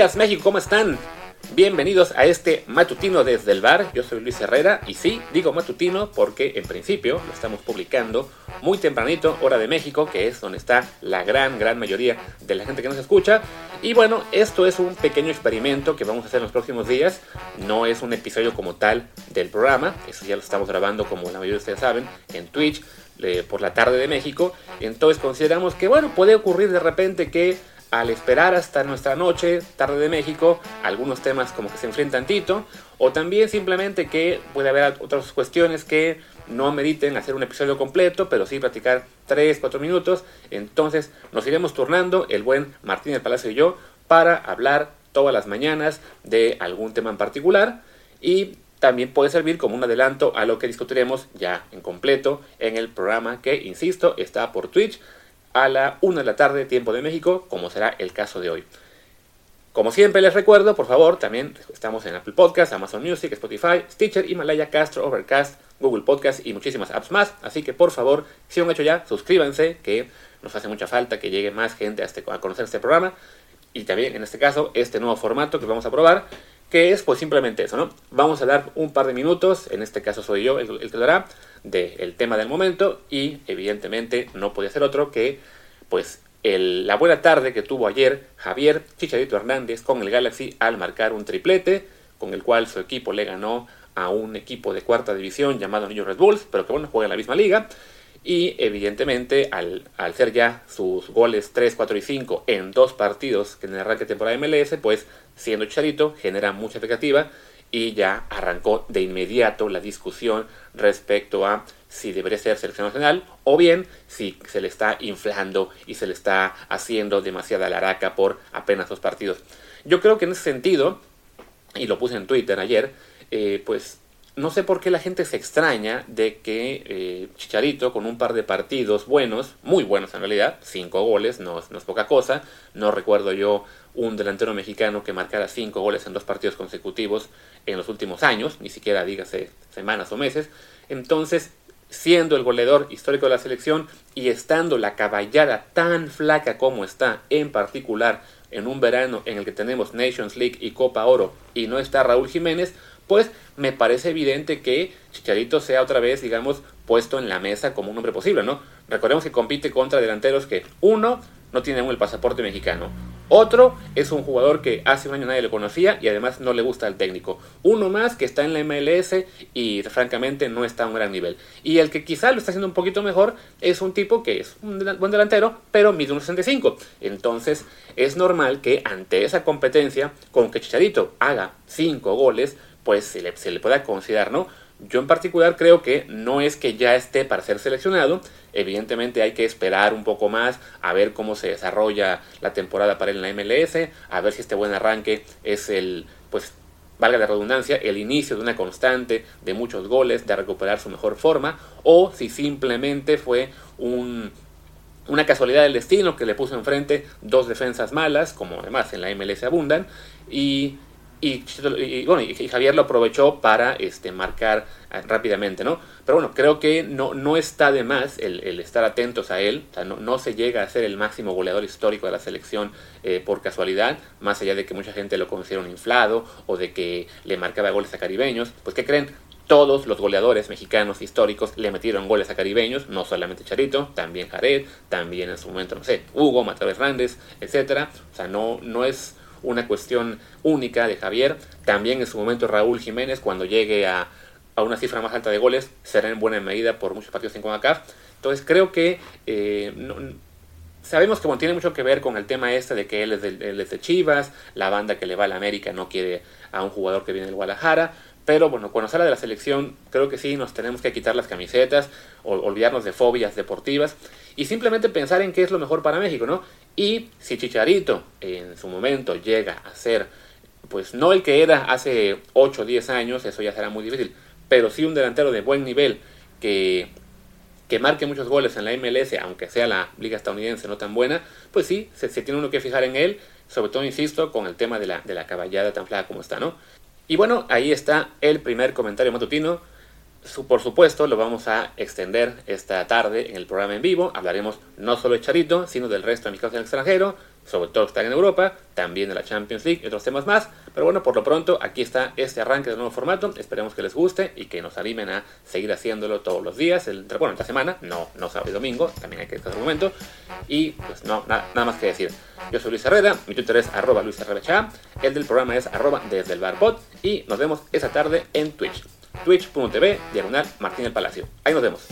días México, ¿cómo están? Bienvenidos a este matutino desde el bar. Yo soy Luis Herrera y sí, digo matutino porque en principio lo estamos publicando muy tempranito, hora de México, que es donde está la gran, gran mayoría de la gente que nos escucha. Y bueno, esto es un pequeño experimento que vamos a hacer en los próximos días. No es un episodio como tal del programa, eso ya lo estamos grabando como la mayoría de ustedes saben en Twitch eh, por la tarde de México. Entonces consideramos que bueno, puede ocurrir de repente que al esperar hasta nuestra noche, tarde de México, algunos temas como que se enfrentan tantito, o también simplemente que puede haber otras cuestiones que no mediten hacer un episodio completo, pero sí platicar 3, 4 minutos. Entonces nos iremos turnando, el buen Martín del Palacio y yo, para hablar todas las mañanas de algún tema en particular. Y también puede servir como un adelanto a lo que discutiremos ya en completo en el programa que, insisto, está por Twitch a la 1 de la tarde, tiempo de México, como será el caso de hoy. Como siempre les recuerdo, por favor, también estamos en Apple Podcasts, Amazon Music, Spotify, Stitcher, Himalaya, Castro, Overcast, Google Podcasts y muchísimas apps más. Así que por favor, si lo han hecho ya, suscríbanse, que nos hace mucha falta que llegue más gente a, este, a conocer este programa. Y también, en este caso, este nuevo formato que vamos a probar, que es pues simplemente eso, ¿no? Vamos a dar un par de minutos, en este caso soy yo el, que lo hará, del tema del momento y evidentemente no podía ser otro que pues la buena tarde que tuvo ayer Javier Chicharito Hernández con el Galaxy al marcar un triplete con el cual su equipo le ganó a un equipo de cuarta división llamado Niños Red Bulls, pero que bueno, juega en la misma liga. Y evidentemente al, al hacer ya sus goles 3, 4 y 5 en dos partidos que en el arranque de temporada de MLS, pues siendo Chicharito genera mucha expectativa y ya arrancó de inmediato la discusión respecto a si debería ser selección nacional o bien si se le está inflando y se le está haciendo demasiada laraca por apenas dos partidos. Yo creo que en ese sentido, y lo puse en Twitter ayer, eh, pues no sé por qué la gente se extraña de que eh, Chicharito, con un par de partidos buenos, muy buenos en realidad, cinco goles, no, no, es poca cosa, no recuerdo yo un delantero mexicano que marcara cinco goles en dos partidos consecutivos en los últimos años, ni siquiera dígase semanas o meses, entonces siendo el goleador histórico de la selección y estando la caballada tan flaca como está, en particular en un verano en el que tenemos Nations League y Copa Oro y no está Raúl Jiménez, pues me parece evidente que Chicharito sea otra vez, digamos, puesto en la mesa como un hombre posible, ¿no? Recordemos que compite contra delanteros que, uno, no tienen el pasaporte mexicano. Otro es un jugador que hace un año nadie le conocía y además no le gusta al técnico. Uno más que está en la MLS y francamente no está a un gran nivel. Y el que quizá lo está haciendo un poquito mejor es un tipo que es un buen delantero, pero mide 1.65. Entonces es normal que ante esa competencia, con que Chicharito haga 5 goles, pues se le, se le pueda considerar, ¿no? Yo en particular creo que no es que ya esté para ser seleccionado, evidentemente hay que esperar un poco más a ver cómo se desarrolla la temporada para él en la MLS, a ver si este buen arranque es el, pues valga la redundancia, el inicio de una constante de muchos goles, de recuperar su mejor forma, o si simplemente fue un, una casualidad del destino que le puso enfrente dos defensas malas, como además en la MLS abundan, y y, bueno, y Javier lo aprovechó para este, marcar ah, rápidamente, ¿no? Pero bueno, creo que no, no está de más el, el estar atentos a él, o sea, no, no, se llega a ser el máximo goleador histórico de la selección eh, por casualidad, más allá de que mucha gente lo considera un inflado o de que le marcaba goles a caribeños, pues ¿qué creen? Todos los goleadores mexicanos históricos le metieron goles a caribeños, no solamente Charito, también Jared, también en su momento, no sé, Hugo, Mateo Hernández, etcétera. O sea, no, no es una cuestión única de Javier. También en su momento Raúl Jiménez, cuando llegue a, a una cifra más alta de goles, será en buena medida por muchos partidos en CONCACAF. Entonces creo que eh, sabemos que tiene mucho que ver con el tema este de que él es, de, él es de Chivas, la banda que le va a la América no quiere a un jugador que viene del Guadalajara. Pero bueno, cuando sale de la selección, creo que sí nos tenemos que quitar las camisetas, olvidarnos de fobias deportivas y simplemente pensar en qué es lo mejor para México, ¿no? Y si Chicharito en su momento llega a ser, pues no el que era hace 8 o 10 años, eso ya será muy difícil, pero sí un delantero de buen nivel que, que marque muchos goles en la MLS, aunque sea la liga estadounidense no tan buena, pues sí, se, se tiene uno que fijar en él, sobre todo, insisto, con el tema de la, de la caballada tan flaca como está, ¿no? Y bueno, ahí está el primer comentario matutino. Por supuesto, lo vamos a extender esta tarde en el programa en vivo. Hablaremos no solo de Charito, sino del resto de mis casos en el extranjero, sobre todo que están en Europa, también de la Champions League y otros temas más. Pero bueno, por lo pronto aquí está este arranque del nuevo formato. Esperemos que les guste y que nos animen a seguir haciéndolo todos los días. El, bueno, esta semana, no, no sábado y domingo, también hay que descansar un momento. Y pues no, nada más que decir. Yo soy Luis Herrera, mi Twitter es arroba Luis el del programa es arroba desde el barbot y nos vemos esta tarde en Twitch. Twitch.tv, diagonal Martín el Palacio. Ahí nos vemos.